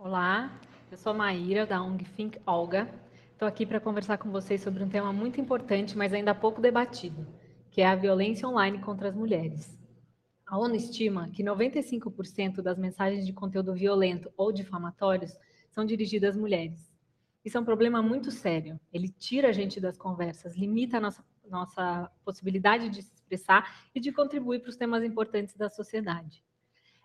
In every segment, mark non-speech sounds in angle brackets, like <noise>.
Olá, eu sou a Maíra, da ONG Think Olga. Estou aqui para conversar com vocês sobre um tema muito importante, mas ainda pouco debatido, que é a violência online contra as mulheres. A ONU estima que 95% das mensagens de conteúdo violento ou difamatórios são dirigidas às mulheres. Isso é um problema muito sério. Ele tira a gente das conversas, limita a nossa, nossa possibilidade de se expressar e de contribuir para os temas importantes da sociedade.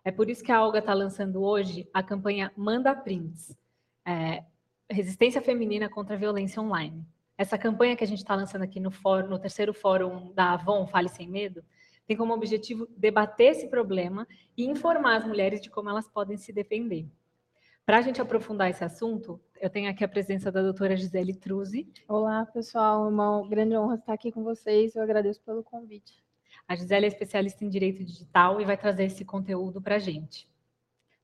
É por isso que a Olga está lançando hoje a campanha Manda Prints, é, Resistência Feminina contra a Violência Online. Essa campanha que a gente está lançando aqui no, fórum, no terceiro fórum da Avon, Fale Sem Medo, tem como objetivo debater esse problema e informar as mulheres de como elas podem se defender. Para a gente aprofundar esse assunto, eu tenho aqui a presença da doutora Gisele Truzzi. Olá, pessoal. É uma grande honra estar aqui com vocês. Eu agradeço pelo convite. A Gisele é especialista em direito digital e vai trazer esse conteúdo para a gente.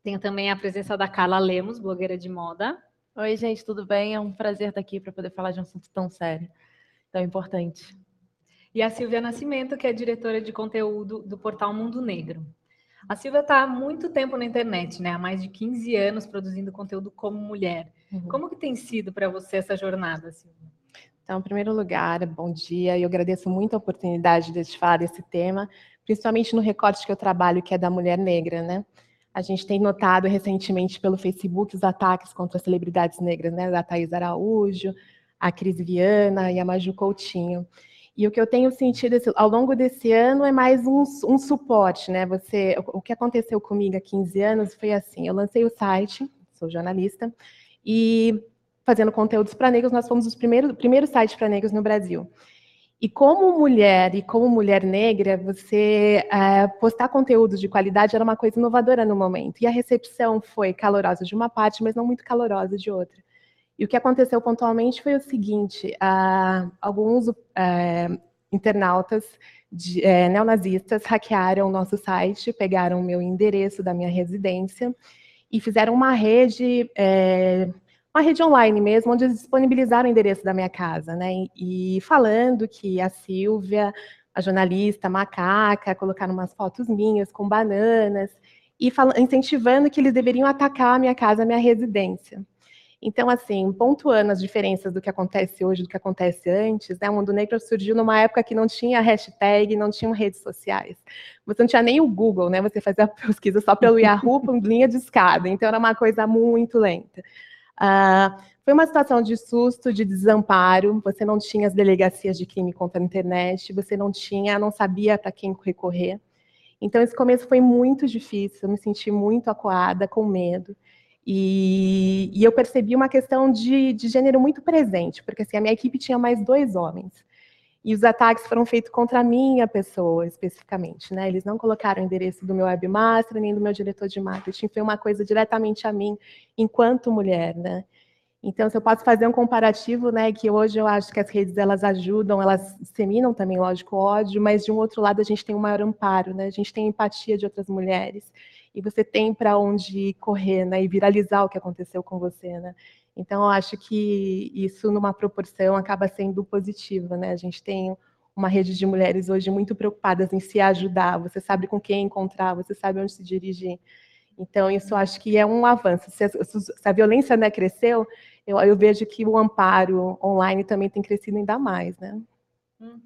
Tenho também a presença da Carla Lemos, blogueira de moda. Oi, gente, tudo bem? É um prazer estar aqui para poder falar de um assunto tão sério, tão importante. E a Silvia Nascimento, que é diretora de conteúdo do portal Mundo Negro. A Silvia está há muito tempo na internet, né? Há mais de 15 anos produzindo conteúdo como mulher. Uhum. Como que tem sido para você essa jornada, Silvia? Então, em primeiro lugar, bom dia. Eu agradeço muito a oportunidade de falar desse tema, principalmente no recorte que eu trabalho, que é da mulher negra, né? A gente tem notado recentemente pelo Facebook os ataques contra as celebridades negras, né? Da Thais Araújo, a Cris Viana e a Maju Coutinho. E o que eu tenho sentido ao longo desse ano é mais um, um, suporte, né? Você, o que aconteceu comigo há 15 anos foi assim: eu lancei o site, sou jornalista, e fazendo conteúdos para negros, nós fomos os primeiros, primeiro site para negros no Brasil. E como mulher e como mulher negra, você é, postar conteúdos de qualidade era uma coisa inovadora no momento. E a recepção foi calorosa de uma parte, mas não muito calorosa de outra. E o que aconteceu pontualmente foi o seguinte: uh, alguns uh, internautas de, uh, neonazistas hackearam o nosso site, pegaram o meu endereço da minha residência e fizeram uma rede é, uma rede online mesmo, onde eles disponibilizaram o endereço da minha casa, né? E, falando que a Silvia, a jornalista a macaca, colocaram umas fotos minhas com bananas e incentivando que eles deveriam atacar a minha casa, a minha residência. Então, assim, pontuando as diferenças do que acontece hoje, do que acontece antes, né? O Mundo Negro surgiu numa época que não tinha hashtag, não tinha redes sociais. Você não tinha nem o Google, né? Você fazia <laughs> pesquisa só pelo Yahoo, por linha de escada. Então, era uma coisa muito lenta. Uh, foi uma situação de susto, de desamparo. Você não tinha as delegacias de crime contra a internet, você não tinha, não sabia para quem recorrer. Então, esse começo foi muito difícil, eu me senti muito acuada, com medo. E, e eu percebi uma questão de, de, gênero muito presente, porque assim, a minha equipe tinha mais dois homens. E os ataques foram feitos contra a minha pessoa, especificamente. Né? Eles não colocaram o endereço do meu webmaster, nem do meu diretor de marketing. Foi uma coisa diretamente a mim, enquanto mulher. Né? Então, se eu posso fazer um comparativo, né, que hoje eu acho que as redes elas ajudam, elas disseminam também, lógico, ódio, mas de um outro lado a gente tem um maior amparo, né? A gente tem empatia de outras mulheres e você tem para onde correr, né, e viralizar o que aconteceu com você, né? Então, eu acho que isso, numa proporção, acaba sendo positivo, né? A gente tem uma rede de mulheres hoje muito preocupadas em se ajudar, você sabe com quem encontrar, você sabe onde se dirigir. Então, isso acho que é um avanço. Se a, se a violência né, cresceu, eu, eu, vejo que o amparo online também tem crescido ainda mais, né? Uhum.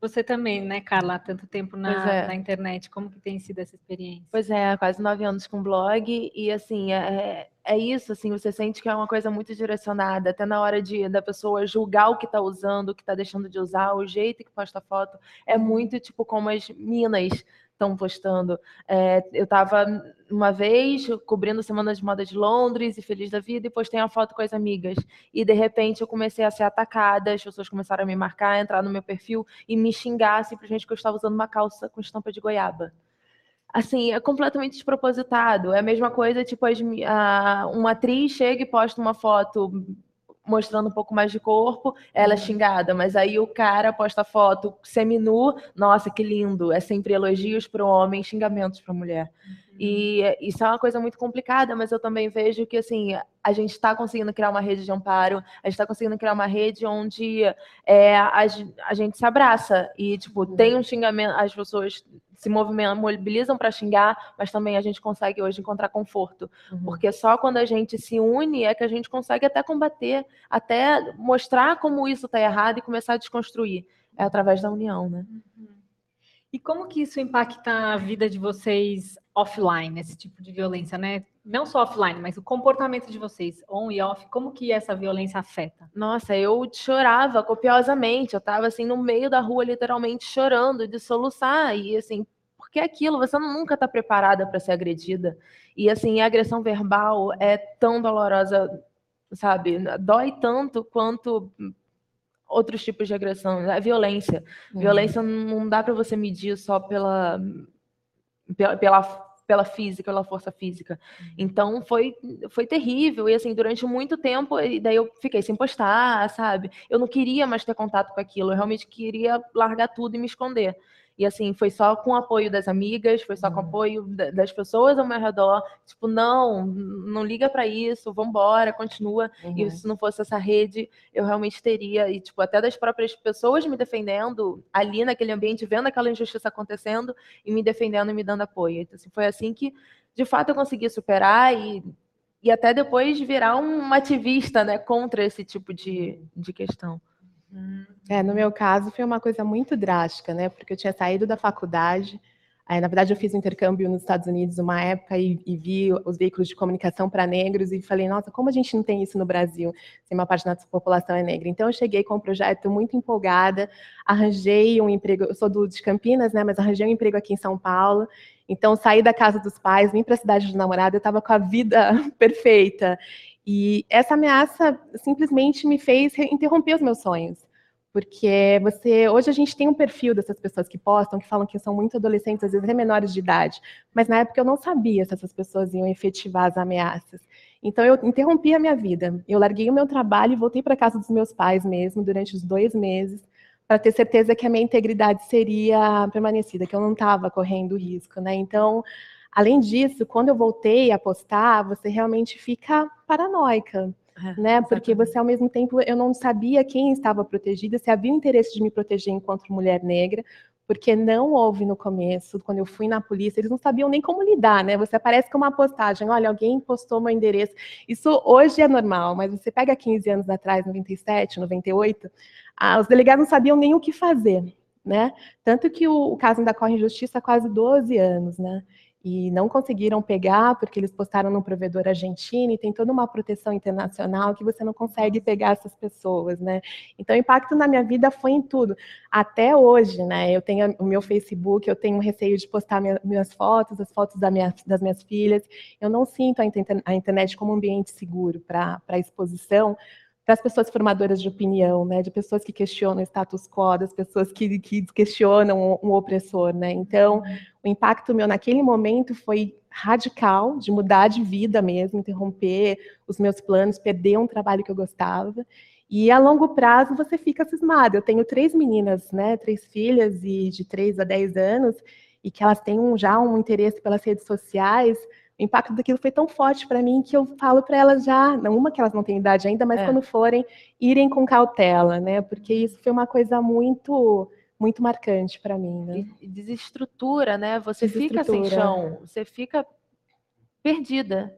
Você também, né, Carla, há tanto tempo na, é. na, internet, como que tem sido essa experiência? Pois é, quase nove anos com blog, e assim, é, é isso, assim, você sente que é uma coisa muito direcionada, até na hora de da pessoa julgar o que está usando, o que está deixando de usar, o jeito que posta foto, é muito tipo como as minas estão postando. É, eu estava uma vez cobrindo a Semana de Moda de Londres e feliz da vida e postei uma foto com as amigas. E de repente eu comecei a ser atacada, as pessoas começaram a me marcar, entrar no meu perfil e me xingar simplesmente que eu estava usando uma calça com estampa de goiaba. Assim, é completamente despropositado. É a mesma coisa, tipo, as, a, uma atriz chega e posta uma foto mostrando um pouco mais de corpo, ela é uhum. xingada, mas aí o cara posta foto seminu, nossa, que lindo, é sempre elogios para o homem, xingamentos para a mulher. Uhum. E isso é uma coisa muito complicada, mas eu também vejo que assim a gente está conseguindo criar uma rede de amparo, a gente está conseguindo criar uma rede onde é, a, a, gente se abraça e tipo uhum. tem um xingamento, as pessoas se mobilizam para xingar, mas também a gente consegue hoje encontrar conforto. Uhum. Porque só quando a gente se une é que a gente consegue até combater, até mostrar como isso está errado e começar a desconstruir. É através da união, né? Uhum. E como que isso impacta a vida de vocês offline, esse tipo de violência, né? Não só offline, mas o comportamento de vocês, on e off, como que essa violência afeta? Nossa, eu chorava copiosamente, eu tava assim no meio da rua literalmente chorando de soluçar e assim, porque é aquilo, você nunca está preparada para ser agredida. E assim, a agressão verbal é tão dolorosa, sabe? Dói tanto quanto outros tipos de agressão, a violência. Uhum. Violência não dá para você medir só pela, pela, pela física, pela força física. Uhum. Então foi, foi terrível. E assim, durante muito tempo, e daí eu fiquei sem postar, sabe? Eu não queria mais ter contato com aquilo, eu realmente queria largar tudo e me esconder. E assim, foi só com o apoio das amigas, foi só com o uhum. apoio das pessoas ao meu redor. Tipo, não, não liga para isso, vambora, continua. Uhum. E se não fosse essa rede, eu realmente teria, e tipo, até das próprias pessoas me defendendo ali naquele ambiente, vendo aquela injustiça acontecendo e me defendendo e me dando apoio. Então, assim, foi assim que, de fato, eu consegui superar e, e até depois virar um ativista, né, contra esse tipo de, de questão. É, no meu caso foi uma coisa muito drástica, né? Porque eu tinha saído da faculdade, na verdade eu fiz um intercâmbio nos Estados Unidos uma época e, e vi os veículos de comunicação para negros e falei, nossa, como a gente não tem isso no Brasil, se uma parte da nossa população é negra. Então eu cheguei com um projeto muito empolgada, arranjei um emprego, eu sou do, de Campinas, né? Mas arranjei um emprego aqui em São Paulo. Então saí da casa dos pais, vim para a cidade do namorado, eu estava com a vida <laughs> perfeita. E essa ameaça simplesmente me fez interromper os meus sonhos. Porque você, hoje a gente tem um perfil dessas pessoas que postam, que falam que são muito adolescentes, às vezes até menores de idade. Mas na época eu não sabia se essas pessoas iam efetivar as ameaças. Então eu interrompi a minha vida. Eu larguei o meu trabalho e voltei para casa dos meus pais mesmo durante os dois meses para ter certeza que a minha integridade seria permanecida, que eu não estava correndo risco, né? Então Além disso, quando eu voltei a postar, você realmente fica paranoica, é, né? Porque você, ao mesmo tempo, eu não sabia quem estava protegida, se havia interesse de me proteger enquanto mulher negra, porque não houve no começo, quando eu fui na polícia, eles não sabiam nem como lidar, né? Você aparece com uma postagem, olha, alguém postou meu endereço. Isso hoje é normal, mas você pega 15 anos atrás, 97, 98, ah, os delegados não sabiam nem o que fazer, né? Tanto que o, o caso ainda corre em justiça há quase 12 anos, né? E não conseguiram pegar porque eles postaram num provedor argentino e tem toda uma proteção internacional que você não consegue pegar essas pessoas, né? Então, o impacto na minha vida foi em tudo. Até hoje, né? Eu tenho o meu Facebook, eu tenho receio de postar minha, minhas fotos, as fotos da minha, das minhas filhas. Eu não sinto a, a internet como um ambiente seguro para exposição, para as pessoas formadoras de opinião, né, de pessoas que questionam o status quo, das pessoas que, que questionam um, opressor, né? Então, uhum. o impacto meu naquele momento foi radical, de mudar de vida mesmo, interromper os meus planos, perder um trabalho que eu gostava. E a longo prazo você fica cismado. Eu tenho três meninas, né, três filhas e de 3 a 10 anos, e que elas têm um, já um interesse pelas redes sociais, o impacto daquilo foi tão forte para mim que eu falo para elas já, não uma que elas não têm idade ainda, mas é. quando forem, irem com cautela, né? Porque isso foi uma coisa muito muito marcante para mim, né? E desestrutura, né? Você desestrutura. fica sem chão, você fica perdida.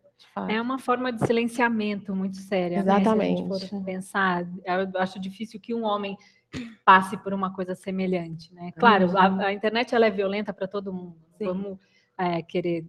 É uma forma de silenciamento muito séria. Exatamente. Né? Se a gente for pensar, eu acho difícil que um homem passe por uma coisa semelhante, né? Claro, uhum. a, a, internet ela é violenta para todo mundo. Sim. Vamos é, querer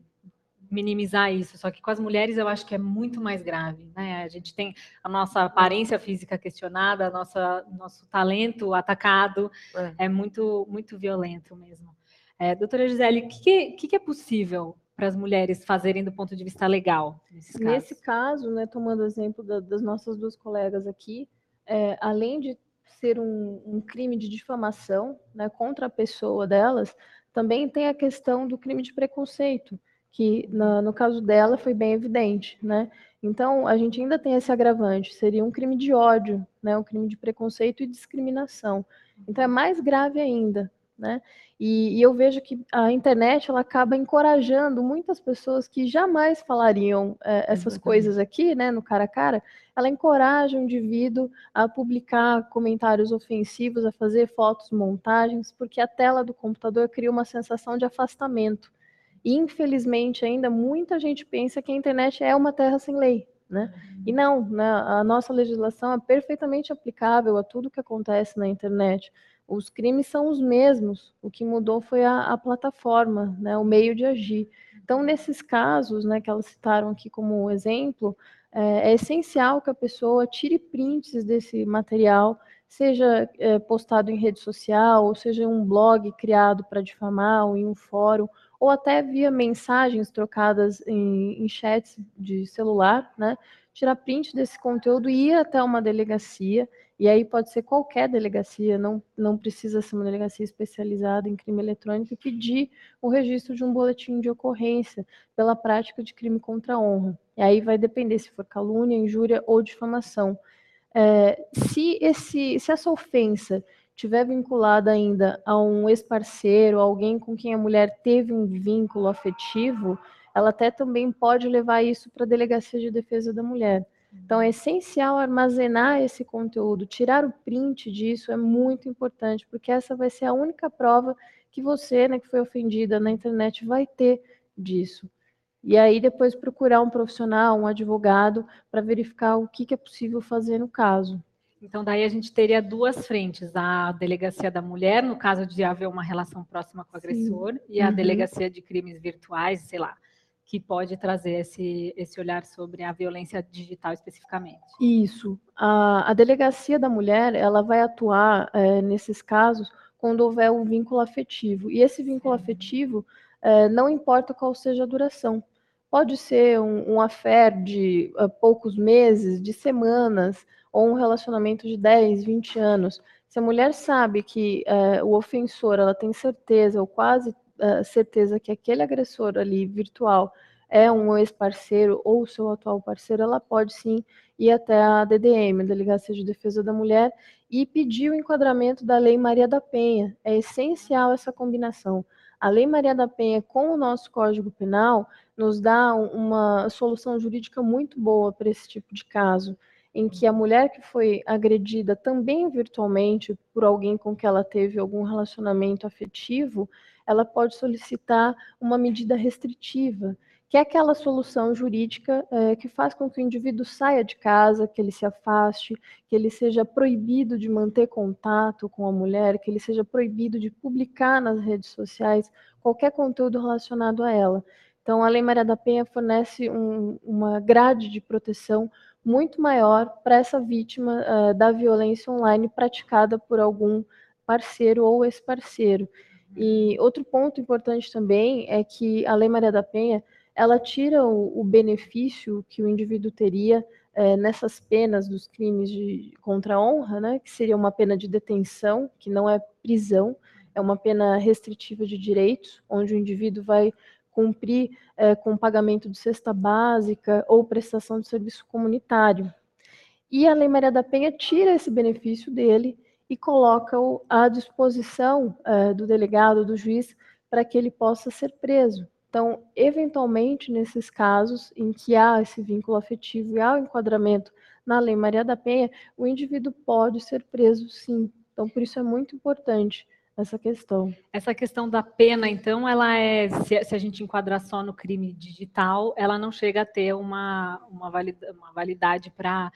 minimizar isso, só que com as mulheres eu acho que é muito mais grave, né? A gente tem a nossa aparência física questionada, a nossa nosso talento atacado, é, é muito muito violento mesmo. É, doutora Gisele, o que, que, que, é possível para as mulheres fazerem do ponto de vista legal? Nesse caso, né, tomando o exemplo da, das nossas duas colegas aqui, é, além de ser um, um crime de difamação né, contra a pessoa delas, também tem a questão do crime de preconceito que no, no caso dela foi bem evidente, né? Então, a gente ainda tem esse agravante, seria um crime de ódio, né? um crime de preconceito e discriminação. Então, é mais grave ainda. né? E, e, eu vejo que a internet ela acaba encorajando muitas pessoas que jamais falariam é, essas Exatamente. coisas aqui, né, no cara a cara. Ela encoraja o indivíduo a publicar comentários ofensivos, a fazer fotos, montagens, porque a tela do computador cria uma sensação de afastamento. Infelizmente, ainda muita gente pensa que a internet é uma terra sem lei. Né? E não, né, a nossa legislação é perfeitamente aplicável a tudo que acontece na internet os crimes são os mesmos, o que mudou foi a, a plataforma, né, o meio de agir. Então, nesses casos, né, que elas citaram aqui como exemplo, é, é essencial que a pessoa tire prints desse material, seja é, postado em rede social, ou seja um blog criado para difamar, ou em um fórum, ou até via mensagens trocadas em, em chats de celular, né, tirar print desse conteúdo e ir até uma delegacia e aí pode ser qualquer delegacia, não, não precisa ser uma delegacia especializada em crime eletrônico, e pedir o registro de um boletim de ocorrência pela prática de crime contra a honra. E aí vai depender se for calúnia, injúria ou difamação. É, se, esse, se essa ofensa tiver vinculada ainda a um ex-parceiro, alguém com quem a mulher teve um vínculo afetivo, ela até também pode levar isso para a Delegacia de Defesa da Mulher. Então, é essencial armazenar esse conteúdo, tirar o print disso é muito importante, porque essa vai ser a única prova que você, né, que foi ofendida na internet, vai ter disso. E aí depois procurar um profissional, um advogado, para verificar o que, que é possível fazer no caso. Então, daí a gente teria duas frentes: a delegacia da mulher, no caso de haver uma relação próxima com o agressor, Sim. e a uhum. delegacia de crimes virtuais, sei lá, que pode trazer esse, esse olhar sobre a violência digital especificamente. Isso. A, a delegacia da mulher, ela vai atuar é, nesses casos quando houver um vínculo afetivo. E esse vínculo afetivo, é, não importa qual seja a duração. Pode ser um, um affair de uh, poucos meses, de semanas, ou um relacionamento de 10, 20 anos. Se a mulher sabe que uh, o ofensor, ela tem certeza, ou quase certeza que aquele agressor ali virtual é um ex-parceiro ou seu atual parceiro, ela pode sim ir até a DDM, a Delegacia de Defesa da Mulher, e pedir o enquadramento da Lei Maria da Penha. É essencial essa combinação. A Lei Maria da Penha com o nosso Código Penal nos dá uma solução jurídica muito boa para esse tipo de caso, em que a mulher que foi agredida também virtualmente por alguém com que ela teve algum relacionamento afetivo, ela pode solicitar uma medida restritiva, que é aquela solução jurídica é, que faz com que o indivíduo saia de casa, que ele se afaste, que ele seja proibido de manter contato com a mulher, que ele seja proibido de publicar nas redes sociais qualquer conteúdo relacionado a ela. Então, a Lei Maria da Penha fornece um, uma grade de proteção muito maior para essa vítima uh, da violência online praticada por algum parceiro ou ex-parceiro. E outro ponto importante também é que a Lei Maria da Penha ela tira o, o benefício que o indivíduo teria é, nessas penas dos crimes de, contra a honra, né, que seria uma pena de detenção, que não é prisão, é uma pena restritiva de direitos, onde o indivíduo vai cumprir é, com pagamento de cesta básica ou prestação de serviço comunitário. E a Lei Maria da Penha tira esse benefício dele e coloca-o à disposição uh, do delegado, do juiz, para que ele possa ser preso. Então, eventualmente, nesses casos em que há esse vínculo afetivo e há o enquadramento na Lei Maria da Penha, o indivíduo pode ser preso sim. Então, por isso é muito importante essa questão. Essa questão da pena, então, ela é, se, a gente enquadrar só no crime digital, ela não chega a ter uma, uma, valida, uma validade para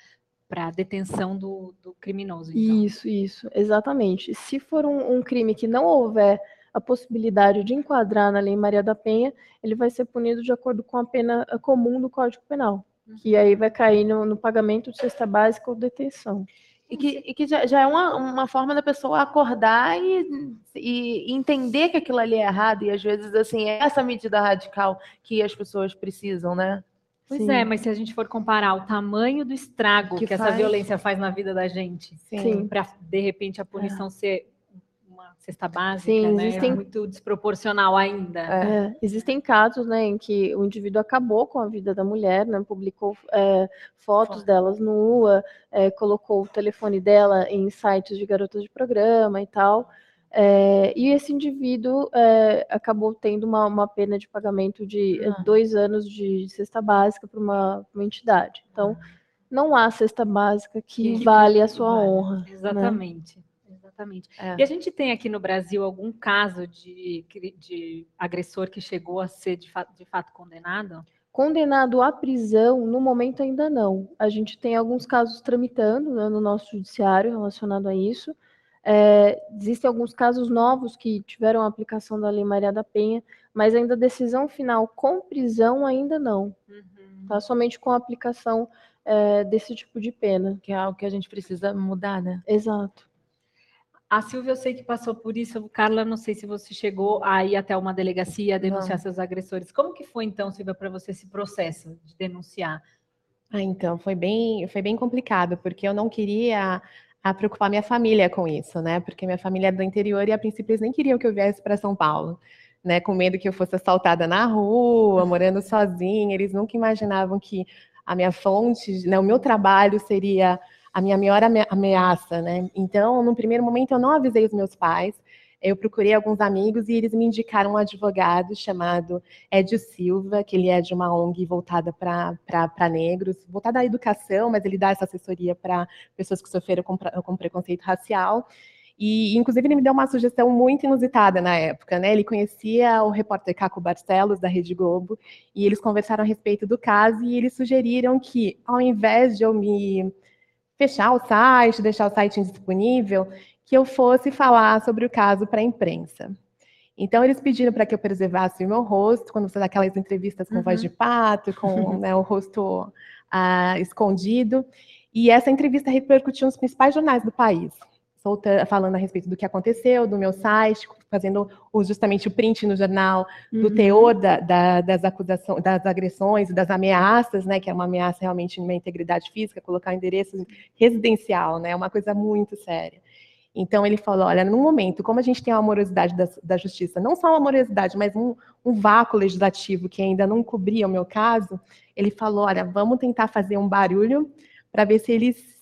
para a detenção do, do criminoso. Então. Isso, isso, exatamente. Se for um, um, crime que não houver a possibilidade de enquadrar na Lei Maria da Penha, ele vai ser punido de acordo com a pena comum do Código Penal, uhum. que aí vai cair no, no, pagamento de cesta básica ou detenção. E que, e que já, já, é uma, uma forma da pessoa acordar e, e entender que aquilo ali é errado, e às vezes, assim, é essa medida radical que as pessoas precisam, né? Pois Sim. é, mas se a gente for comparar o tamanho do estrago que, que essa violência faz na vida da gente, para de repente a punição é. ser cesta básica, Sim, né? existem... é muito desproporcional ainda. É. É. Existem casos né, em que o indivíduo acabou com a vida da mulher, né, publicou é, fotos Foto. delas nua, é, colocou o telefone dela em sites de garotas de programa e tal. É, e esse indivíduo é, acabou tendo uma, uma, pena de pagamento de ah. dois anos de cesta básica para uma, uma, entidade. Então, não há cesta básica que, que vale a sua vale. honra. Né? Exatamente. Né? Exatamente. É. E a gente tem aqui no Brasil algum caso de, de agressor que chegou a ser de fato, de fato condenado? Condenado à prisão, no momento ainda não. A gente tem alguns casos tramitando né, no nosso judiciário relacionado a isso. É, existem alguns casos novos que tiveram a aplicação da Lei Maria da Penha, mas ainda decisão final com prisão ainda não. Uhum. Tá? Somente com a aplicação é, desse tipo de pena. Que é algo que a gente precisa mudar, né? Exato. A Silvia, eu sei que passou por isso. Carla, não sei se você chegou a ir até uma delegacia a denunciar não. seus agressores. Como que foi, então, Silvia, para você esse processo de denunciar? Ah, então, foi bem, foi bem complicado, porque eu não queria a preocupar minha família com isso, né? Porque minha família é do interior e a princípio eles nem queriam que eu viesse para São Paulo, né? Com medo que eu fosse assaltada na rua, morando sozinha. Eles nunca imaginavam que a minha fonte, né, o meu trabalho seria a minha maior ameaça, né? Então, no primeiro momento, eu não avisei os meus pais. Eu procurei alguns amigos e eles me indicaram um advogado chamado Edio Silva, que ele é de uma ONG voltada para negros, voltada à educação, mas ele dá essa assessoria para pessoas que sofreram com, com preconceito racial. E, inclusive, ele me deu uma sugestão muito inusitada na época, né? Ele conhecia o repórter Caco Barcelos, da Rede Globo, e eles conversaram a respeito do caso e eles sugeriram que, ao invés de eu me fechar o site, deixar o site indisponível, que eu fosse falar sobre o caso para a imprensa. Então, eles pediram para que eu preservasse o meu rosto, quando você dá aquelas entrevistas com uhum. voz de pato, com <laughs> né, o rosto ah, escondido. E essa entrevista repercutiu nos principais jornais do país, falando a respeito do que aconteceu, do meu site, fazendo justamente o print no jornal do uhum. teor da, da, das acusações, das agressões, das ameaças, né, que é uma ameaça realmente na integridade física, colocar o endereço residencial, né, é uma coisa muito séria. Então ele falou, olha, no momento, como a gente tem a amorosidade da, da justiça, não só uma amorosidade, mas um, um, vácuo legislativo que ainda não cobria o meu caso, ele falou, olha, vamos tentar fazer um barulho para ver se eles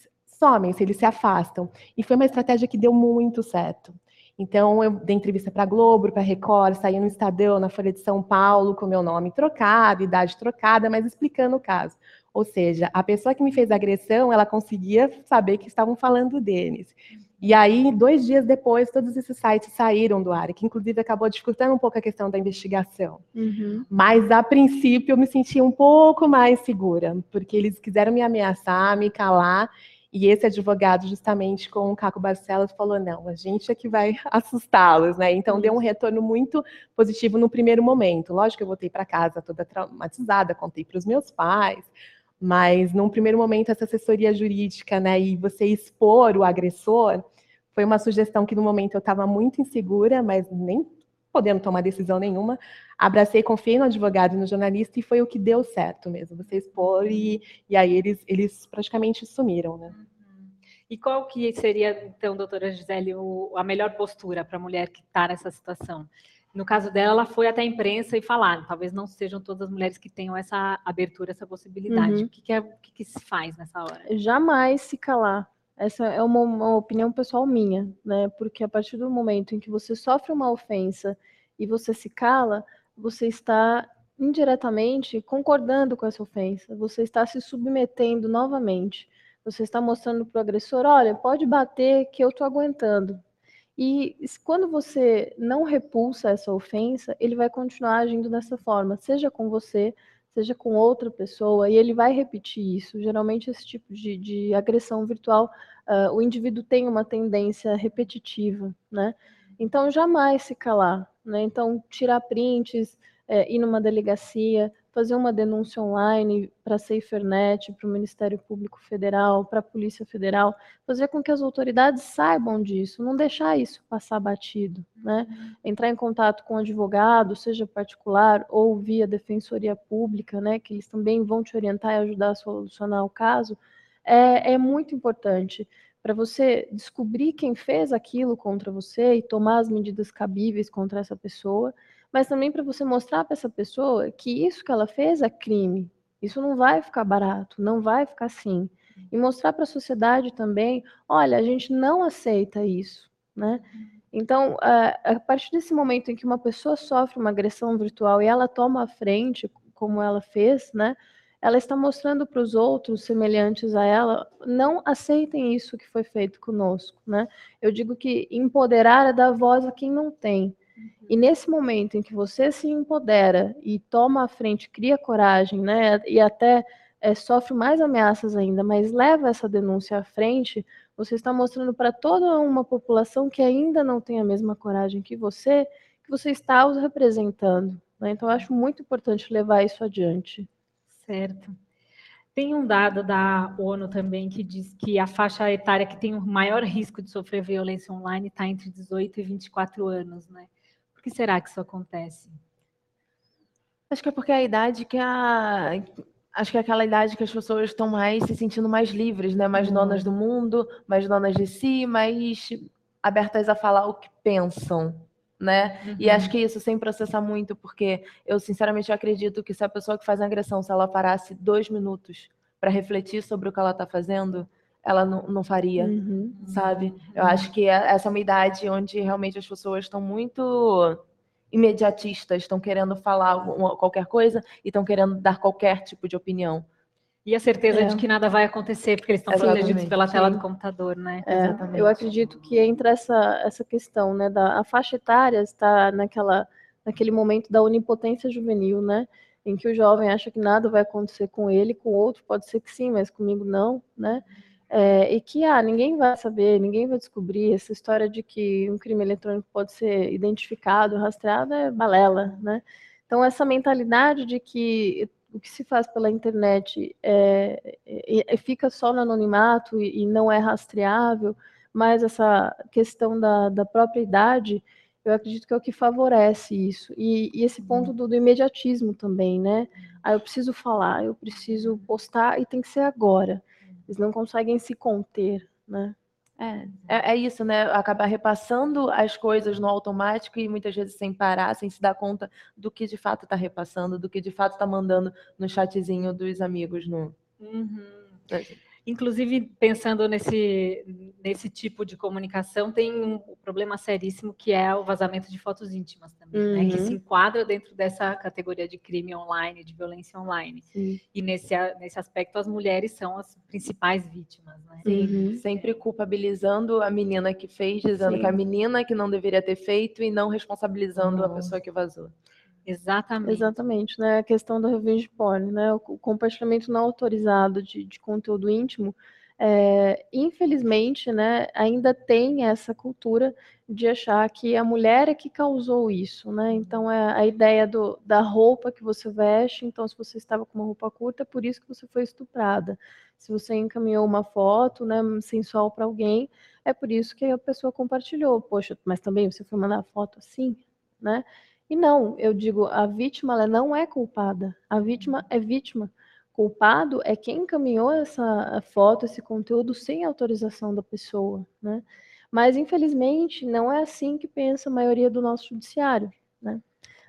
somem, se eles se afastam. E foi uma estratégia que deu muito certo. Então, eu dei entrevista para a Globo, para Record, saí no Estadão, na Folha de São Paulo, com meu nome trocado, idade trocada, mas explicando o caso. Ou seja, a pessoa que me fez a agressão, ela conseguia saber que estavam falando deles. E aí, dois dias depois, todos esses sites saíram do ar, que inclusive acabou dificultando um pouco a questão da investigação. Uhum. Mas, a princípio, eu me sentia um pouco mais segura, porque eles quiseram me ameaçar, me calar, e esse advogado, justamente com o Caco Barcelos, falou: não, a gente é que vai <laughs> assustá-los, né? Então, deu um retorno muito positivo no primeiro momento. Lógico que eu voltei para casa toda traumatizada, contei para os meus pais, mas num primeiro momento, essa assessoria jurídica, né, e você expor o agressor foi uma sugestão que no momento eu estava muito insegura, mas nem podendo tomar decisão nenhuma. Abracei, confiei no advogado e no jornalista e foi o que deu certo mesmo. Você expor e, e aí eles, eles praticamente sumiram, né? Uhum. E qual que seria, então, doutora Gisele, o, a melhor postura para a mulher que está nessa situação? No caso dela, ela foi até a imprensa e falar. Talvez não sejam todas as mulheres que tenham essa abertura, essa possibilidade. Uhum. O, que, que, é, o que, que se faz nessa hora? Jamais se calar. Essa é uma, uma, opinião pessoal minha, né? Porque a partir do momento em que você sofre uma ofensa e você se cala, você está indiretamente concordando com essa ofensa, você está se submetendo novamente. Você está mostrando para o agressor: olha, pode bater que eu estou aguentando. E quando você não repulsa essa ofensa, ele vai continuar agindo dessa forma, seja com você, seja com outra pessoa, e ele vai repetir isso. Geralmente, esse tipo de, de agressão virtual, uh, o indivíduo tem uma tendência repetitiva, né? Então, jamais se calar, né? Então, tirar prints, é, ir numa delegacia, fazer uma denúncia online para a SaferNet, para o Ministério Público Federal, para a Polícia Federal, fazer com que as autoridades saibam disso, não deixar isso passar batido, né? Uhum. Entrar em contato com o advogado, seja particular ou via Defensoria Pública, né? Que eles também vão te orientar e ajudar a solucionar o caso, é, é muito importante para você descobrir quem fez aquilo contra você e tomar as medidas cabíveis contra essa pessoa mas também para você mostrar para essa pessoa que isso que ela fez é crime. Isso não vai ficar barato, não vai ficar assim. E mostrar para a sociedade também, olha, a gente não aceita isso, né? Então, a, partir desse momento em que uma pessoa sofre uma agressão virtual e ela toma a frente, como ela fez, né? Ela está mostrando para os outros semelhantes a ela, não aceitem isso que foi feito conosco, né? Eu digo que empoderar é dar voz a quem não tem. E nesse momento em que você se empodera e toma a frente, cria coragem, né? E até é, sofre mais ameaças ainda, mas leva essa denúncia à frente, você está mostrando para toda uma população que ainda não tem a mesma coragem que você, que você está os representando. Né? Então, eu acho muito importante levar isso adiante. Certo. Tem um dado da ONU também que diz que a faixa etária que tem o maior risco de sofrer violência online está entre 18 e 24 anos, né? Por que será que isso acontece? Acho que é porque é a idade que a acho que é aquela idade que as pessoas estão mais se sentindo mais livres, né? Mais uhum. donas do mundo, mais donas de si, mais abertas a falar o que pensam, né? Uhum. E acho que isso sem processar muito, porque eu sinceramente acredito que se a pessoa que faz a agressão, se ela parasse dois minutos para refletir sobre o que ela está fazendo, ela não, não faria, uhum. sabe? Eu acho que é, essa é uma idade onde realmente as pessoas estão muito imediatistas, estão querendo falar qualquer coisa e estão querendo dar qualquer tipo de opinião. E a certeza é. de que nada vai acontecer, porque eles estão protegidos pela tela Sim. do computador, né? É, Exatamente. Eu acredito que entra essa, essa questão, né? Da, a faixa etária está naquela, naquele momento da onipotência juvenil, né? Em que o jovem acha que nada vai acontecer com ele, com o outro pode ser que sim, mas comigo não, né? É, e que ah, ninguém vai saber, ninguém vai descobrir. Essa história de que um crime eletrônico pode ser identificado, rastreado, é balela, né? Então, essa mentalidade de que o que se faz pela internet é, é, é fica só no anonimato e, e, não é rastreável, mas essa questão da, da própria idade, eu acredito que é o que favorece isso. E, e esse ponto uhum. do, do, imediatismo também, né? Ah, eu preciso falar, eu preciso postar e tem que ser agora. Eles não conseguem se conter, né? É, é, é, isso, né? Acabar repassando as coisas no automático e muitas vezes sem parar, sem se dar conta do que de fato está repassando, do que de fato está mandando no chatzinho dos amigos no. Uhum. É. Inclusive, pensando nesse, nesse tipo de comunicação, tem um problema seríssimo que é o vazamento de fotos íntimas também, uhum. né, que se uhum. enquadra dentro dessa categoria de crime online, de violência online. Sim. E nesse, nesse aspecto, as mulheres são as principais vítimas. Né? Sim, uhum. sempre culpabilizando a menina que fez, dizendo Sim. que a menina que não deveria ter feito e não responsabilizando uhum. a pessoa que vazou. Exatamente. Exatamente, né? A questão do revenge porn, né? O compartilhamento não autorizado de, de conteúdo íntimo, é, infelizmente, né, ainda tem essa cultura de achar que a mulher é que causou isso, né? Então é a ideia do, da roupa que você veste, então se você estava com uma roupa curta, é por isso que você foi estuprada. Se você encaminhou uma foto, né, sensual para alguém, é por isso que a pessoa compartilhou. Poxa, mas também você foi mandar foto assim, né? E não, eu digo, a vítima ela não é culpada. A vítima é vítima. Culpado é quem encaminhou essa foto, esse conteúdo sem autorização da pessoa, né? Mas infelizmente não é assim que pensa a maioria do nosso judiciário, né?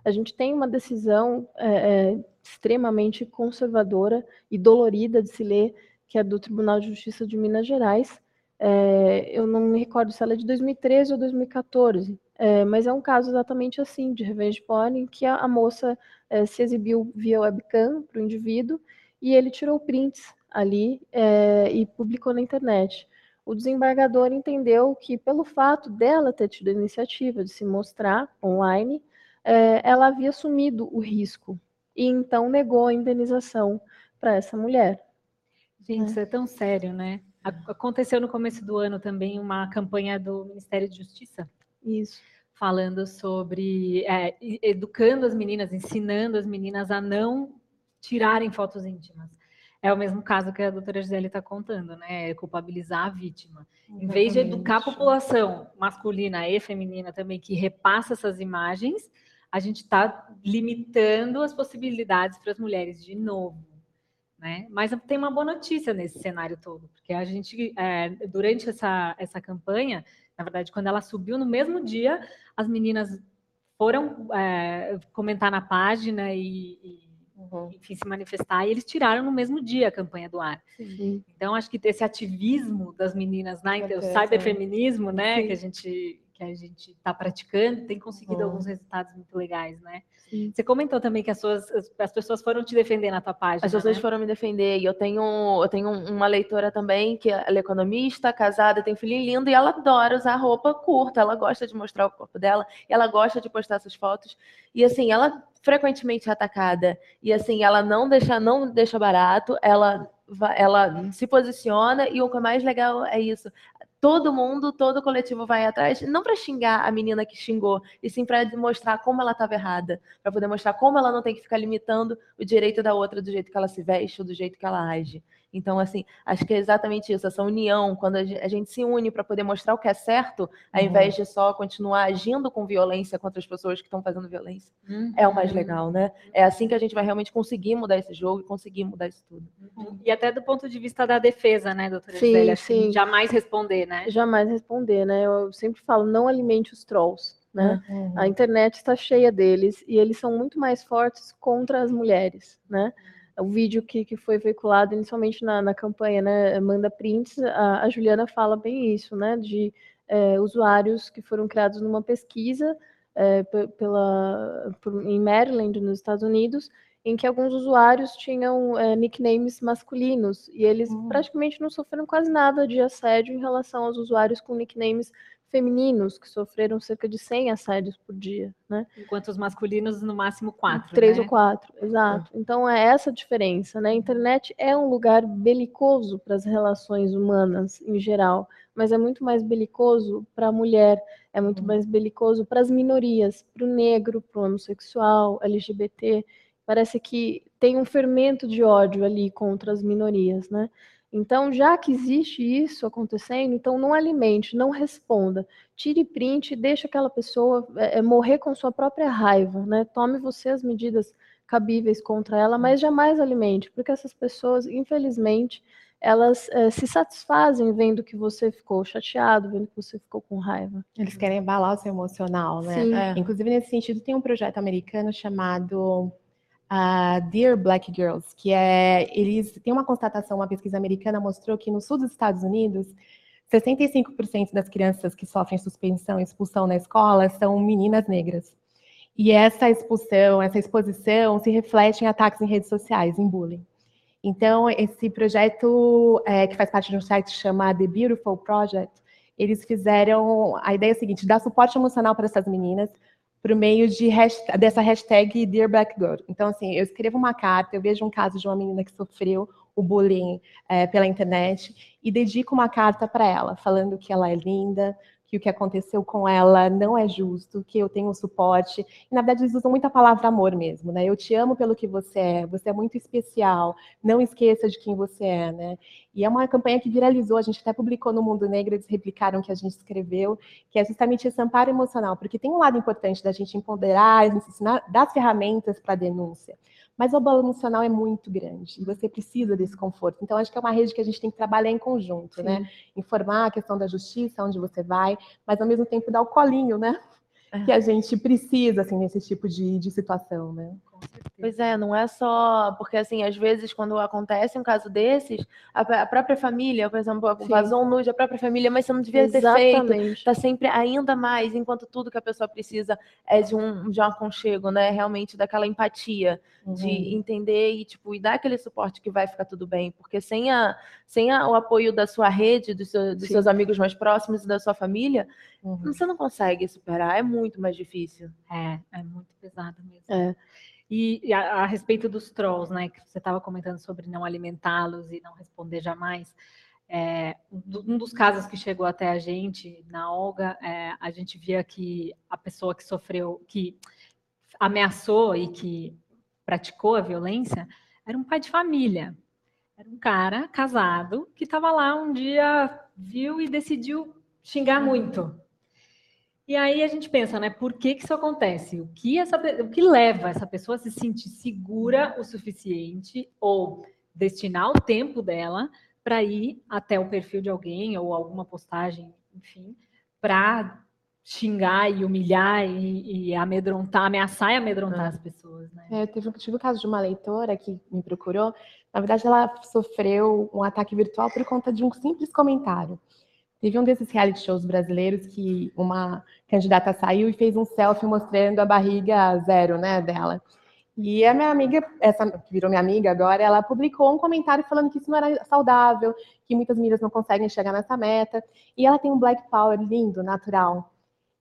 A gente tem uma decisão é, é, extremamente conservadora e dolorida de se ler, que é do Tribunal de Justiça de Minas Gerais. É, eu não me recordo se ela é de 2013 ou 2014, é, mas é um caso exatamente assim, de revenge porn, em que a, a moça é, se exibiu via webcam para o indivíduo e ele tirou prints ali é, e publicou na internet. O desembargador entendeu que, pelo fato dela ter tido a iniciativa de se mostrar online, é, ela havia assumido o risco e então negou a indenização para essa mulher. Gente, né? isso é tão sério, né? Aconteceu no começo do ano também uma campanha do Ministério de Justiça isso. Falando sobre é, educando as meninas, ensinando as meninas a não tirarem fotos íntimas. É o mesmo caso que a doutora Gisele está contando, né? É culpabilizar a vítima. Exatamente. Em vez de educar a população masculina e feminina também, que repassa essas imagens, a gente está limitando as possibilidades para as mulheres de novo. Né? Mas tem uma boa notícia nesse cenário todo, porque a gente, é, durante essa, essa campanha, na verdade, quando ela subiu no mesmo dia, as meninas foram é, comentar na página e, e uhum. enfim, se manifestar, e eles tiraram no mesmo dia a campanha do ar. Sim. Então, acho que esse ativismo das meninas, né, o cyberfeminismo, né, Sim. que a gente que a gente está praticando tem conseguido Uhum. alguns resultados muito legais, né? Sim. Você comentou também que as, suas, as, as pessoas foram te defender na tua página. As pessoas né? foram me defender. E eu tenho, eu tenho uma leitora também, que ela é economista, casada, tem um filhinho lindo, e ela adora usar roupa curta. Ela gosta de mostrar o corpo dela, ela gosta de postar essas fotos. E assim, ela frequentemente é atacada. E assim, ela não deixa, não deixa barato, ela, ela se posiciona, e o que é mais legal é isso. Todo mundo, todo coletivo vai atrás, não para xingar a menina que xingou, e sim para mostrar como ela estava errada, para poder mostrar como ela não tem que ficar limitando o direito da outra do jeito que ela se veste ou do jeito que ela age. Então, assim, acho que é exatamente isso, essa união, quando a ge- a gente se une para poder mostrar o que é certo, ao Uhum. invés de só continuar agindo com violência contra as pessoas que estão fazendo violência, é o mais Uhum. legal, né? É assim que a gente vai realmente conseguir mudar esse jogo e conseguir mudar isso tudo. E até do ponto de vista da defesa, né, doutora Sim, Gisele? Assim, sim. Jamais responder, né? Jamais responder, né? Eu sempre falo, não alimente os trolls, né? Uhum. A internet está cheia deles e eles são muito mais fortes contra as mulheres, né? O vídeo que, que foi veiculado inicialmente na, na campanha, né? Manda prints, a, a Juliana fala bem isso, né? De é, usuários que foram criados numa pesquisa é, pe- pela, por- em Maryland, nos Estados Unidos, em que alguns usuários tinham é, nicknames masculinos e eles Hum. praticamente não sofreram quase nada de assédio em relação aos usuários com nicknames femininos, que sofreram cerca de 100 assédios por dia, né? Enquanto os masculinos, no máximo quatro. Três né? ou quatro, exato. Então é essa a diferença, né? A internet é um lugar belicoso para as relações humanas em geral, mas é muito mais belicoso para a mulher, é muito Uhum. mais belicoso para as minorias, para o negro, para o homossexual, LGBT. Parece que tem um fermento de ódio ali contra as minorias, né? Então, já que existe isso acontecendo, então não alimente, não responda. Tire print e deixe aquela pessoa é, é, morrer com sua própria raiva, né? Tome você as medidas cabíveis contra ela, mas jamais alimente, porque essas pessoas, infelizmente, elas é, se satisfazem vendo que você ficou chateado, vendo que você ficou com raiva. Eles querem abalar o seu emocional, né? Sim. É. Inclusive, nesse sentido, tem um projeto americano chamado ah, Dear Black Girls, que é, eles têm uma constatação, uma pesquisa americana mostrou que no sul dos Estados Unidos, 65% das crianças que sofrem suspensão e expulsão na escola são meninas negras. E essa expulsão, essa exposição se reflete em ataques em redes sociais, em bullying. Então, esse projeto, é, que faz parte de um site chamado The Beautiful Project, eles fizeram a ideia é a seguinte: dar suporte emocional para essas meninas por meio de hashtag, dessa hashtag Dear Black Girl. Então, assim, eu escrevo uma carta, eu vejo um caso de uma menina que sofreu o bullying é, pela internet e dedico uma carta para ela, falando que ela é linda, que o que aconteceu com ela não é justo, que eu tenho suporte. E, na verdade, eles usam muito a palavra amor mesmo, né? Eu te amo pelo que você é, você é muito especial, não esqueça de quem você é, né? E é uma campanha que viralizou, a gente até publicou no Mundo Negro, eles replicaram o que a gente escreveu, que é justamente esse amparo emocional, porque tem um lado importante da gente empoderar, ensinar, dar ferramentas para a denúncia, mas o abalo emocional é muito grande, e você precisa desse conforto. Então, acho que é uma rede que a gente tem que trabalhar em conjunto, né? Informar a questão da justiça, onde você vai, mas ao mesmo tempo dar o colinho, né? Que a gente precisa, assim, nesse tipo de, de situação, né? Pois é, não é só. Porque, assim, às vezes, quando acontece um caso desses, a, a própria família, por exemplo, Sim. vazou um nude, a própria família, mas você não devia ter feito. Exatamente. Tá sempre ainda mais, enquanto tudo que a pessoa precisa é de um, de um aconchego, né? Realmente daquela empatia, de Uhum. entender e, tipo, e dar aquele suporte que vai ficar tudo bem. Porque sem, a, sem a, o apoio da sua rede, dos, seu- dos Sim. seus amigos mais próximos e da sua família, Uhum. você não consegue superar. É muito mais difícil. É, é muito pesado mesmo. É. E, a, a respeito dos trolls, né, que você estava comentando sobre não alimentá-los e não responder jamais, é, um dos casos que chegou até a gente, na Olga, é, a gente via que a pessoa que sofreu, que ameaçou e que praticou a violência, era um pai de família. Era um cara casado que estava lá um dia, viu e decidiu xingar muito. E aí a gente pensa, né? Por que, que isso acontece? O que, essa, o que leva essa pessoa a se sentir segura o suficiente ou destinar o tempo dela para ir até o perfil de alguém ou alguma postagem, enfim, para xingar e humilhar e, e amedrontar, ameaçar e amedrontar É. as pessoas, né? É, eu tive, tive o caso de uma leitora que me procurou. Na verdade, ela sofreu um ataque virtual por conta de um simples comentário. Teve um desses reality shows brasileiros que uma candidata saiu e fez um selfie mostrando a barriga zero, né, dela. E a minha amiga, essa que virou minha amiga agora, ela publicou um comentário falando que isso não era saudável, que muitas meninas não conseguem chegar nessa meta. E ela tem um black power lindo, natural.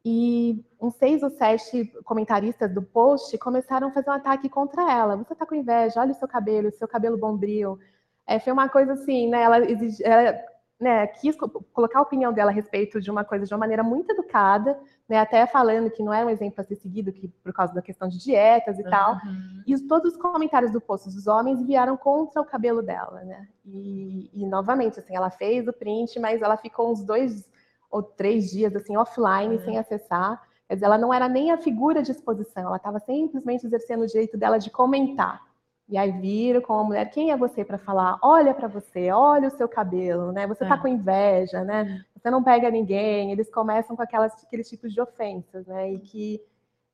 E uns seis ou sete comentaristas do post começaram a fazer um ataque contra ela. Você tá com inveja, olha o seu cabelo, seu cabelo bombril. É, foi uma coisa assim, né? Ela, exige, ela né, quis colocar a opinião dela a respeito de uma coisa de uma maneira muito educada, né, até falando que não era um exemplo a ser seguido que, por causa da questão de dietas e uhum. tal. E todos os comentários do post dos homens vieram contra o cabelo dela, né? E, e, novamente, assim, ela fez o print, mas ela ficou uns dois ou três dias assim offline, uhum. sem acessar. Quer dizer, ela não era nem a figura de exposição, ela estava simplesmente exercendo o direito dela de comentar. E aí viram com a mulher, quem é você para falar? Olha para você, olha o seu cabelo, né? Você está é. com inveja, né? Você não pega ninguém. Eles começam com aquelas, aqueles tipos de ofensas, né? E que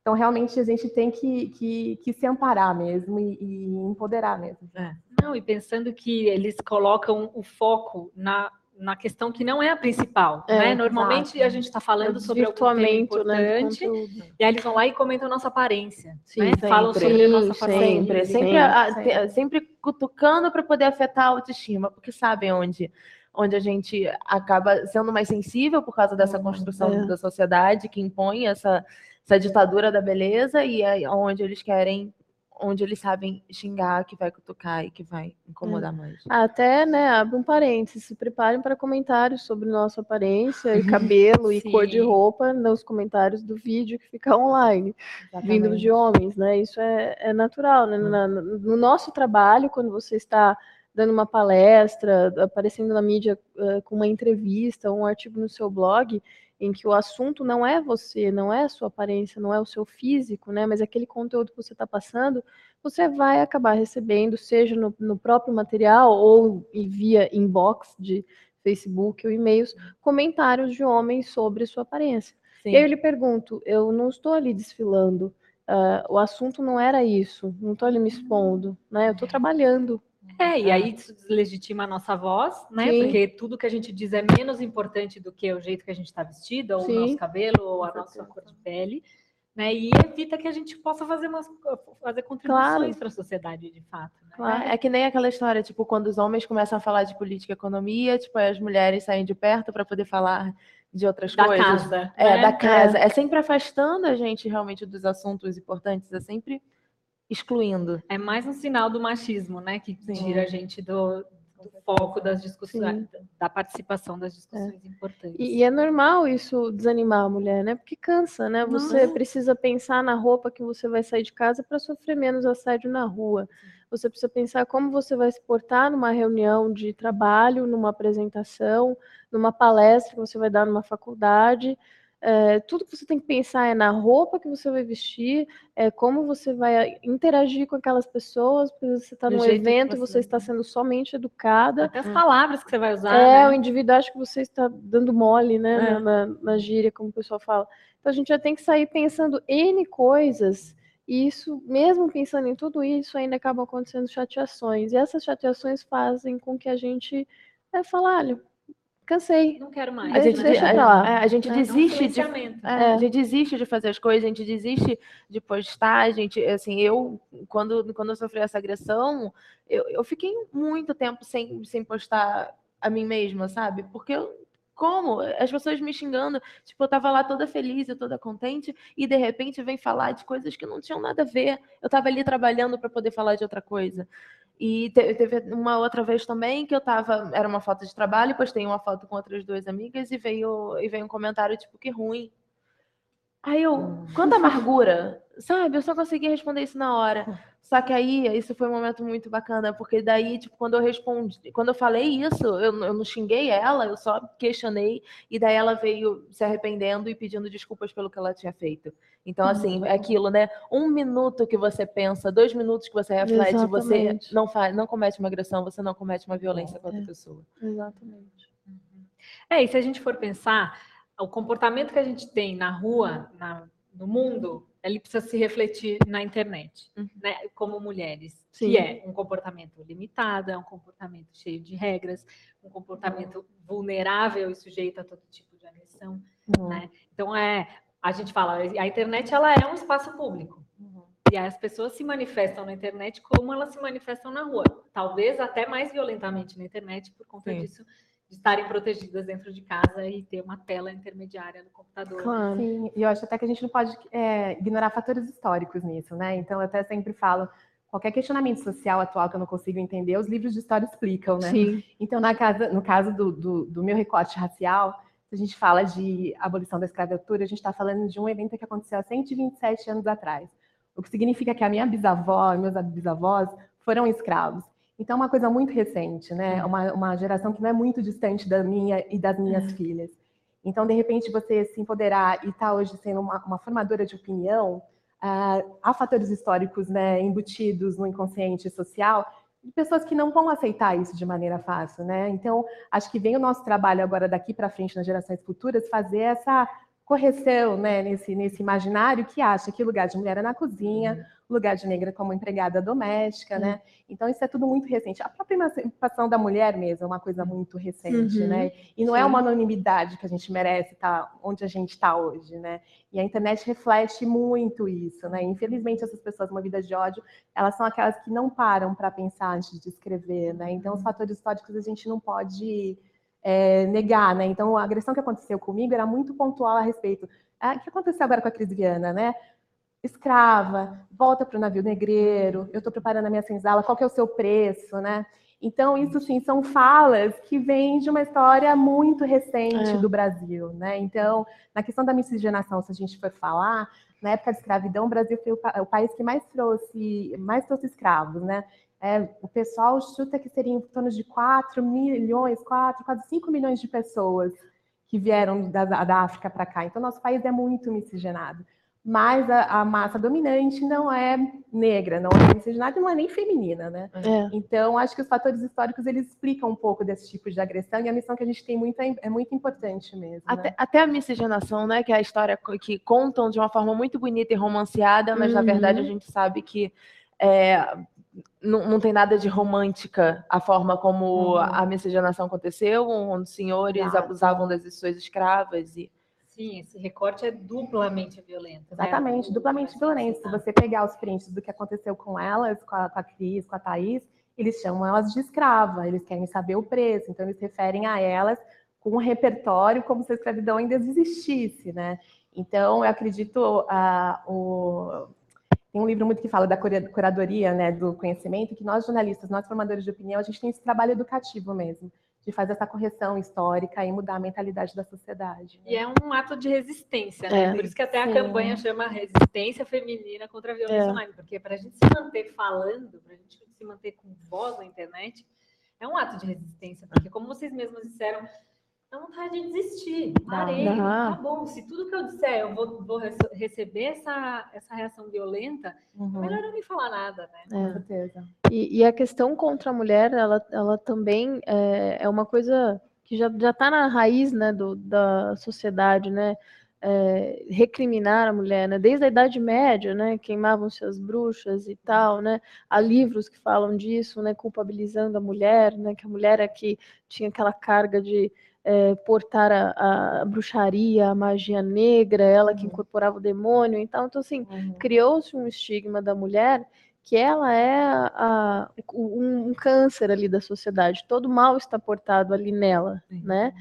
então realmente a gente tem que, que, que se amparar mesmo e, e empoderar mesmo. É. Não, e pensando que eles colocam o foco na na questão que não é a principal, é, né? Normalmente exato. a gente está falando é sobre algum tema né, importante, né, e aí eles vão lá e comentam a nossa aparência, Sim, né? Falam sobre a nossa aparência. Sempre, sempre, a, sempre. sempre cutucando para poder afetar a autoestima, porque sabem onde onde a gente acaba sendo mais sensível por causa dessa construção é. da sociedade que impõe essa, essa ditadura da beleza e é onde eles querem onde eles sabem xingar, que vai cutucar e que vai incomodar é. mais. Até, né, abre um parênteses, se preparem para comentários sobre nossa aparência e <laughs> cabelo e cor de roupa nos comentários do vídeo que fica online, Exatamente. vindo de homens, né? Isso é, é natural, né? Hum. Na, no nosso trabalho, quando você está dando uma palestra, aparecendo na mídia uh, com uma entrevista, um artigo no seu blog, em que o assunto não é você, não é a sua aparência, não é o seu físico, né? Mas aquele conteúdo que você está passando, você vai acabar recebendo, seja no, no, próprio material ou via inbox de Facebook ou e-mails, comentários de homens sobre sua aparência. Sim. E aí eu lhe pergunto, eu não estou ali desfilando, uh, o assunto não era isso, não estou ali me expondo, né? Eu estou trabalhando, é, e aí isso deslegitima a nossa voz, né? Sim. Porque tudo que a gente diz é menos importante do que o jeito que a gente está vestido, ou Sim. o nosso cabelo, ou a nossa cor de pele, né? E evita que a gente possa fazer, umas, fazer contribuições claro. para a sociedade, de fato. Né? Claro. É que nem aquela história, tipo, quando os homens começam a falar de política e economia, tipo, as mulheres saem de perto para poder falar de outras da coisas. Casa, é, né? da casa. É. é sempre afastando a gente realmente dos assuntos importantes, é sempre excluindo. É mais um sinal do machismo, né? Que Sim. tira a gente do, do foco das discussões, Sim. da participação das discussões é. importantes. E, e, é normal isso desanimar a mulher, né? Porque cansa, né? Você Nossa. precisa pensar na roupa que você vai sair de casa para sofrer menos assédio na rua. Você precisa pensar como você vai se portar numa reunião de trabalho, numa apresentação, numa palestra que você vai dar numa faculdade. É, tudo que você tem que pensar é na roupa que você vai vestir, é como você vai interagir com aquelas pessoas, porque você está num evento e você está sendo somente educada. Até as palavras que você vai usar. É, né? o indivíduo acha que você está dando mole, né, é. na, na gíria, como o pessoal fala. Então a gente já tem que sair pensando N coisas, e isso, mesmo pensando em tudo isso, ainda acaba acontecendo chateações. E essas chateações fazem com que a gente é, falar, olha, cansei. Não quero mais. A gente, deixa a, pra lá. É, a gente é, desiste de, é, a gente desiste de fazer as coisas, a gente desiste de postar, a gente, assim, eu, quando, quando eu sofri essa agressão, eu, eu fiquei muito tempo sem, sem postar a mim mesma, sabe? Porque eu, como? As pessoas me xingando, tipo, eu tava lá toda feliz, eu toda contente, e de repente vem falar de coisas que não tinham nada a ver. Eu tava ali trabalhando para poder falar de outra coisa. E teve uma outra vez também que eu tava, era uma foto de trabalho, postei uma foto com outras duas amigas e veio, e veio um comentário tipo, que ruim. Aí eu, hum. quanta <laughs> amargura, sabe? Eu só consegui responder isso na hora. Só que aí, isso foi um momento muito bacana, porque daí, tipo, quando eu respondi, quando eu falei isso, eu, eu não xinguei ela, eu só questionei, e daí ela veio se arrependendo e pedindo desculpas pelo que ela tinha feito. Então, assim, é aquilo, né? Um minuto que você pensa, dois minutos que você reflete, Exatamente. você não faz, não comete uma agressão, você não comete uma violência é, contra a pessoa. Exatamente. É, e se a gente for pensar, o comportamento que a gente tem na rua, na, no mundo, ele precisa se refletir na internet, Uhum. né, como mulheres, Sim. que é um comportamento limitado, é um comportamento cheio de regras, um comportamento vulnerável e sujeito a todo tipo de agressão, Uhum. né? Então é, a gente fala, a internet ela é um espaço público. Uhum. E aí as pessoas se manifestam na internet como elas se manifestam na rua. Talvez até mais violentamente na internet por conta Sim. disso, de estarem protegidas dentro de casa e ter uma tela intermediária no computador. Claro. Sim, e eu acho até que a gente não pode é, ignorar fatores históricos nisso, né? Então, eu até sempre falo, qualquer questionamento social atual que eu não consigo entender, os livros de história explicam, né? Sim. Então, na casa, no caso do, do, do meu recorte racial, se a gente fala de abolição da escravatura, a gente está falando de um evento que aconteceu há 127 anos atrás. O que significa que a minha bisavó e meus bisavós foram escravos. Então, é uma coisa muito recente, né? Uma, uma geração que não é muito distante da minha e das minhas filhas. Então, de repente, você se empoderar e estar hoje sendo uma, uma formadora de opinião, ah, há fatores históricos né, embutidos no inconsciente social de pessoas que não vão aceitar isso de maneira fácil, né? Então, acho que vem o nosso trabalho agora daqui para frente nas gerações futuras fazer essa correção, né, nesse nesse imaginário que acha que o lugar de mulher é na cozinha, o lugar de negra como empregada doméstica, né? Então isso é tudo muito recente. A própria emancipação da mulher mesmo é uma coisa muito recente, Uhum. né? E não é Sim. uma anonimidade que a gente merece estar onde a gente está hoje, né? E a internet reflete muito isso, né? Infelizmente essas pessoas movidas de ódio, elas são aquelas que não param para pensar antes de escrever, né? Então os fatores históricos a gente não pode é, negar, né? Então a agressão que aconteceu comigo era muito pontual a respeito. Ah, o que aconteceu agora com a Cris Viana, né? Escrava, volta para o navio negreiro, eu estou preparando a minha senzala, qual que é o seu preço, né? Então, isso sim, são falas que vêm de uma história muito recente É. do Brasil, né? Então, na questão da miscigenação, se a gente for falar, na época de escravidão, o Brasil foi o, pa- o país que mais trouxe, mais trouxe escravos, né? É, o pessoal chuta que seriam em torno de 4 milhões, 4, quase 5 milhões de pessoas que vieram da, da África para cá. Então, nosso país é muito miscigenado. Mas a, a massa dominante não é negra, não é miscigenada e não é nem feminina, né? É. Então, acho que os fatores históricos eles explicam um pouco desse tipo de agressão e a missão que a gente tem muito é, é muito importante mesmo. né? Até, até a miscigenação, né? Que é a história que contam de uma forma muito bonita e romanceada, mas na Uhum. verdade a gente sabe que é, não, não tem nada de romântica a forma como Uhum. a miscigenação aconteceu, onde os senhores Exato. abusavam das suas escravas e Sim, esse recorte é duplamente violento. né? Exatamente, duplamente violento. Se você pegar os prints do que aconteceu com elas, com a, com a Cris, com a Thaís, eles chamam elas de escrava, eles querem saber o preço, então eles referem a elas com um repertório como se a escravidão ainda existisse, né? Então, eu acredito, ah, o... tem um livro muito que fala da cura- curadoria né, do conhecimento, que nós jornalistas, nós formadores de opinião, a gente tem esse trabalho educativo mesmo, de fazer essa correção histórica e mudar a mentalidade da sociedade. né? E é um ato de resistência, né? É. Por isso que até a Sim. campanha chama Resistência Feminina contra a Violência É. Online, porque para a gente se manter falando, para a gente se manter com voz na internet, é um ato de resistência, porque como vocês mesmos disseram, dá vontade de desistir, parei, tá bom, se tudo que eu disser eu vou, vou rece- receber essa, essa reação violenta, Uhum, melhor eu nem falar nada, né? com certeza. E, e a questão contra a mulher, ela, ela também é, é uma coisa que já está na raiz né, do, da sociedade, né? É, recriminar a mulher, né? Desde a Idade Média, né? Queimavam-se as bruxas e tal, né? Há livros que falam disso, né? Culpabilizando a mulher, né? Que a mulher é que tinha aquela carga de é, portar a, a bruxaria, a magia negra, ela que Uhum. incorporava o demônio e tal. Então, assim, Uhum. criou-se um estigma da mulher que ela é a- um, um câncer ali da sociedade. Todo mal está portado ali nela, Sim. né?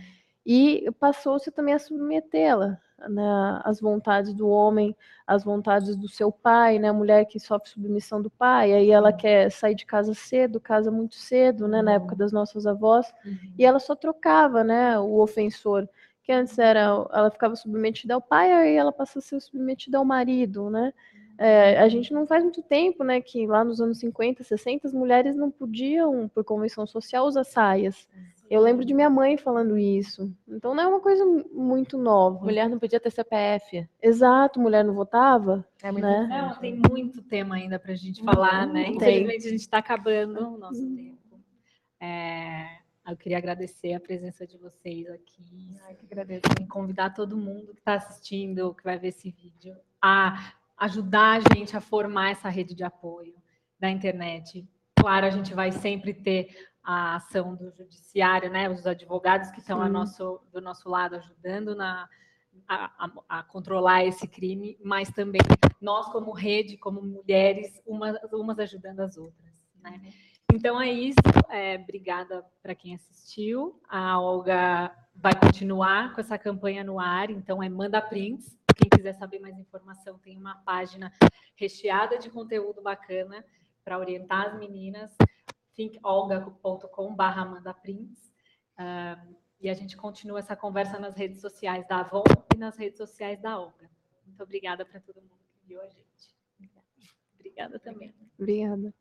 E passou-se também a submetê-la né, às vontades do homem, às vontades do seu pai, né? A mulher que sofre submissão do pai, aí ela quer sair de casa cedo, casa muito cedo, né? Na Uhum. época das nossas avós, e ela só trocava, né? O ofensor, que antes era, ela ficava submetida ao pai, aí ela passa a ser submetida ao marido, né? É, a gente não faz muito tempo, né, que lá nos anos 50, 60, as mulheres não podiam, por convenção social, usar saias. Eu lembro de minha mãe falando isso. Então não é uma coisa muito nova. mulher não podia ter CPF. Exato, mulher não votava. É muito né? Não, recente, tem muito tema ainda para a gente falar, né? tem. Infelizmente a gente está acabando o nosso tempo. É, eu queria agradecer a presença de vocês aqui. Ai, que agradeço. e convidar todo mundo que está assistindo, que vai ver esse vídeo, a ajudar a gente a formar essa rede de apoio da internet. Claro, a gente vai sempre ter a ação do judiciário, né? Os advogados que estão nosso, do nosso lado ajudando na, a, a- a controlar esse crime, mas também nós como rede, como mulheres, umas, umas ajudando as outras, né? Então é isso. É, obrigada para quem assistiu. A Olga vai continuar com essa campanha no ar, então é Manda Prints. Quem quiser saber mais informação, tem uma página recheada de conteúdo bacana para orientar as meninas. thinkolga.com.br Manda Prints. Ah, e a gente continua essa conversa nas redes sociais da Avon e nas redes sociais da Olga. Muito obrigada para todo mundo que viu a gente. Obrigada também. Obrigada.